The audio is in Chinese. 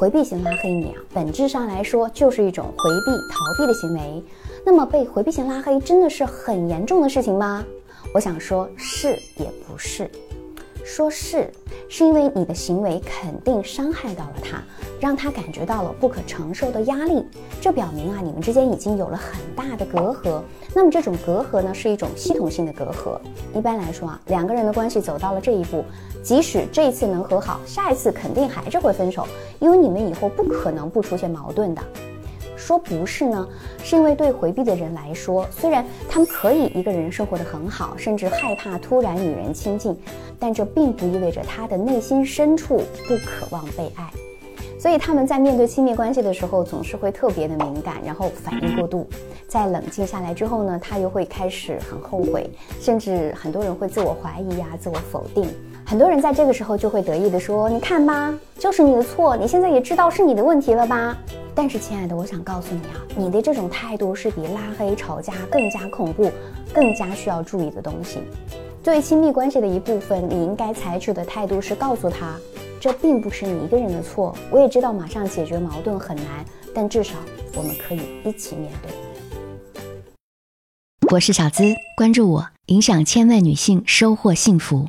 回避型拉黑你啊，本质上来说就是一种回避、逃避的行为。那么被回避型拉黑真的是很严重的事情吗？我想说，是也不是。说是，是因为你的行为肯定伤害到了他，让他感觉到了不可承受的压力。这表明啊，你们之间已经有了很大的隔阂。那么这种隔阂呢，是一种系统性的隔阂。一般来说啊，两个人的关系走到了这一步，即使这一次能和好，下一次肯定还是会分手，因为你们以后不可能不出现矛盾的。说不是呢，是因为对回避的人来说，虽然他们可以一个人生活的很好，甚至害怕突然与人亲近，但这并不意味着他的内心深处不渴望被爱。所以他们在面对亲密关系的时候，总是会特别的敏感，然后反应过度。在冷静下来之后呢，他又会开始很后悔，甚至很多人会自我怀疑呀，自我否定。很多人在这个时候就会得意地说：“你看吧，就是你的错，你现在也知道是你的问题了吧？”但是，亲爱的，我想告诉你啊，你的这种态度是比拉黑、吵架更加恐怖、更加需要注意的东西。作为亲密关系的一部分，你应该采取的态度是告诉他。这并不是你一个人的错，我也知道马上解决矛盾很难，但至少我们可以一起面对。我是小资，关注我，影响千万女性，收获幸福。